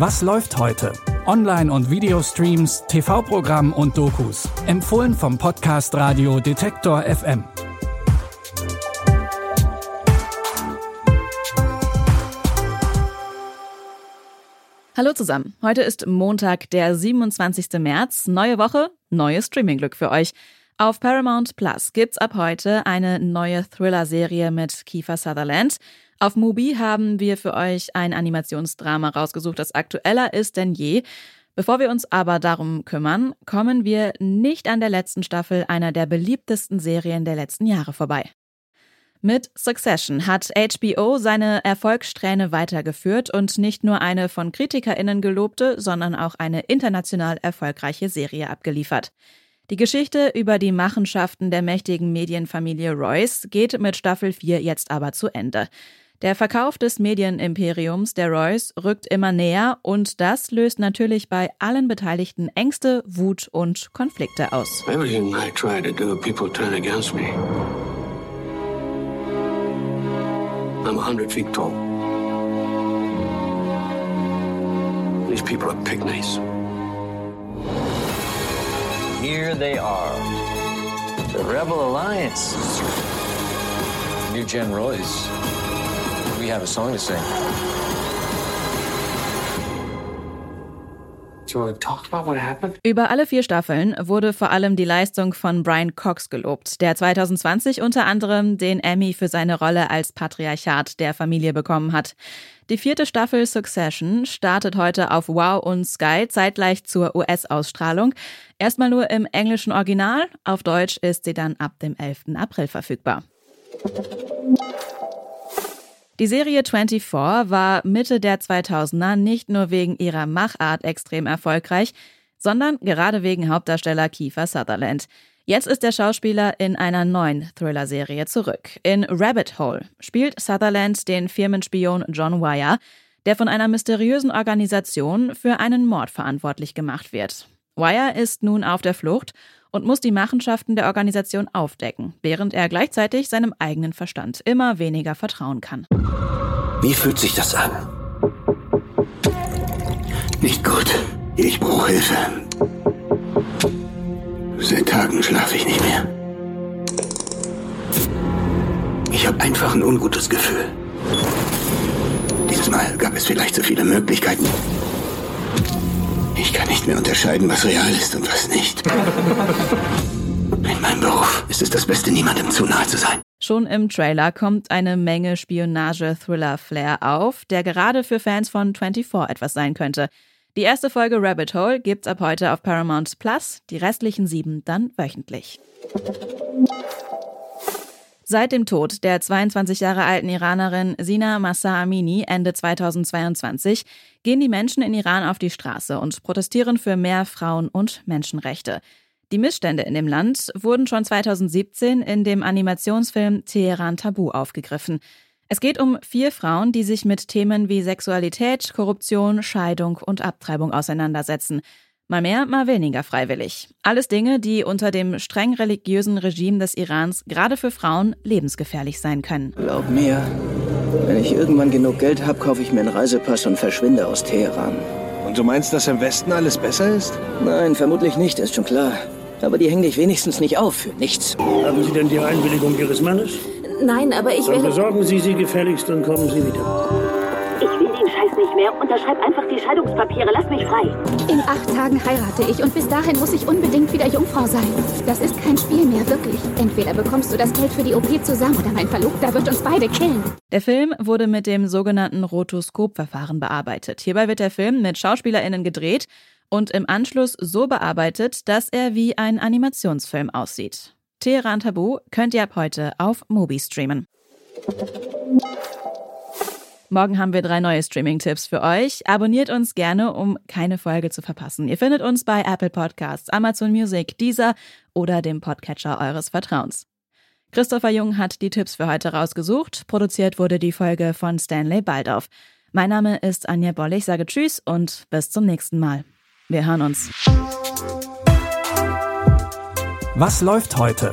Was läuft heute? Online- und Videostreams, TV-Programm und Dokus. Empfohlen vom Podcast Radio Detektor FM. Hallo zusammen. Heute ist Montag, der 27. März. Neue Woche, neues Streamingglück für euch. Auf Paramount Plus gibt's ab heute eine neue Thriller-Serie mit Kiefer Sutherland. Auf Mubi haben wir für euch ein Animationsdrama rausgesucht, das aktueller ist denn je. Bevor wir uns aber darum kümmern, kommen wir nicht an der letzten Staffel einer der beliebtesten Serien der letzten Jahre vorbei. Mit Succession hat HBO seine Erfolgssträhne weitergeführt und nicht nur eine von KritikerInnen gelobte, sondern auch eine international erfolgreiche Serie abgeliefert. Die Geschichte über die Machenschaften der mächtigen Medienfamilie Royce geht mit Staffel 4 jetzt aber zu Ende. Der Verkauf des Medienimperiums der Royce rückt immer näher und das löst natürlich bei allen Beteiligten Ängste, Wut und Konflikte aus. Everything I try to do, people turn against me. I'm a hundred feet tall. These people are pygmies. Here they are. The Rebel Alliance. New Gen Royce. We have a song to sing. Über alle vier Staffeln wurde vor allem die Leistung von Brian Cox gelobt, der 2020 unter anderem den Emmy für seine Rolle als Patriarchat der Familie bekommen hat. Die vierte Staffel Succession startet heute auf Wow und Sky zeitgleich zur US-Ausstrahlung. Erstmal nur im englischen Original, auf Deutsch ist sie dann ab dem 11. April verfügbar. Die Serie 24 war Mitte der 2000er nicht nur wegen ihrer Machart extrem erfolgreich, sondern gerade wegen Hauptdarsteller Kiefer Sutherland. Jetzt ist der Schauspieler in einer neuen Thriller-Serie zurück. In Rabbit Hole spielt Sutherland den Firmenspion John Wire, der von einer mysteriösen Organisation für einen Mord verantwortlich gemacht wird. Wire ist nun auf der Flucht und muss die Machenschaften der Organisation aufdecken, während er gleichzeitig seinem eigenen Verstand immer weniger vertrauen kann. Wie fühlt sich das an? Nicht gut. Ich brauche Hilfe. Seit Tagen schlafe ich nicht mehr. Ich habe einfach ein ungutes Gefühl. Dieses Mal gab es vielleicht zu viele Möglichkeiten. Ich kann nicht mehr unterscheiden, was real ist und was nicht. In meinem Beruf ist es das Beste, niemandem zu nahe zu sein. Schon im Trailer kommt eine Menge Spionage-Thriller-Flair auf, der gerade für Fans von 24 etwas sein könnte. Die erste Folge Rabbit Hole gibt's ab heute auf Paramount Plus, die restlichen sieben dann wöchentlich. Seit dem Tod der 22 Jahre alten Iranerin Sina Massa Amini Ende 2022 gehen die Menschen in Iran auf die Straße und protestieren für mehr Frauen- und Menschenrechte. Die Missstände in dem Land wurden schon 2017 in dem Animationsfilm Teheran Tabu aufgegriffen. Es geht um vier Frauen, die sich mit Themen wie Sexualität, Korruption, Scheidung und Abtreibung auseinandersetzen. Mal mehr, mal weniger freiwillig. Alles Dinge, die unter dem streng religiösen Regime des Irans gerade für Frauen lebensgefährlich sein können. Glaub mir, wenn ich irgendwann genug Geld habe, kaufe ich mir einen Reisepass und verschwinde aus Teheran. Und du meinst, dass im Westen alles besser ist? Nein, vermutlich nicht, ist schon klar. Aber die hängen dich wenigstens nicht auf für nichts. Haben Sie denn die Einwilligung Ihres Mannes? Nein, aber ich Dann will... besorgen Sie sie gefälligst und kommen Sie wieder. Ich will den Scheiß nicht mehr. Unterschreib einfach die Scheidungspapiere. Lass mich frei. In acht Tagen heirate ich und bis dahin muss ich unbedingt wieder Jungfrau sein. Das ist kein Spiel mehr, wirklich. Entweder bekommst du das Geld für die OP zusammen oder mein Verlobter wird uns beide killen. Der Film wurde mit dem sogenannten Rotoskopverfahren bearbeitet. Hierbei wird der Film mit SchauspielerInnen gedreht und im Anschluss so bearbeitet, dass er wie ein Animationsfilm aussieht. Teheran Tabu könnt ihr ab heute auf Mubi streamen. Morgen haben wir drei neue Streaming-Tipps für euch. Abonniert uns gerne, um keine Folge zu verpassen. Ihr findet uns bei Apple Podcasts, Amazon Music, Deezer oder dem Podcatcher eures Vertrauens. Christopher Jung hat die Tipps für heute rausgesucht. Produziert wurde die Folge von Stanley Baldauf. Mein Name ist Anja Boll. Ich sage Tschüss und bis zum nächsten Mal. Wir hören uns. Was läuft heute?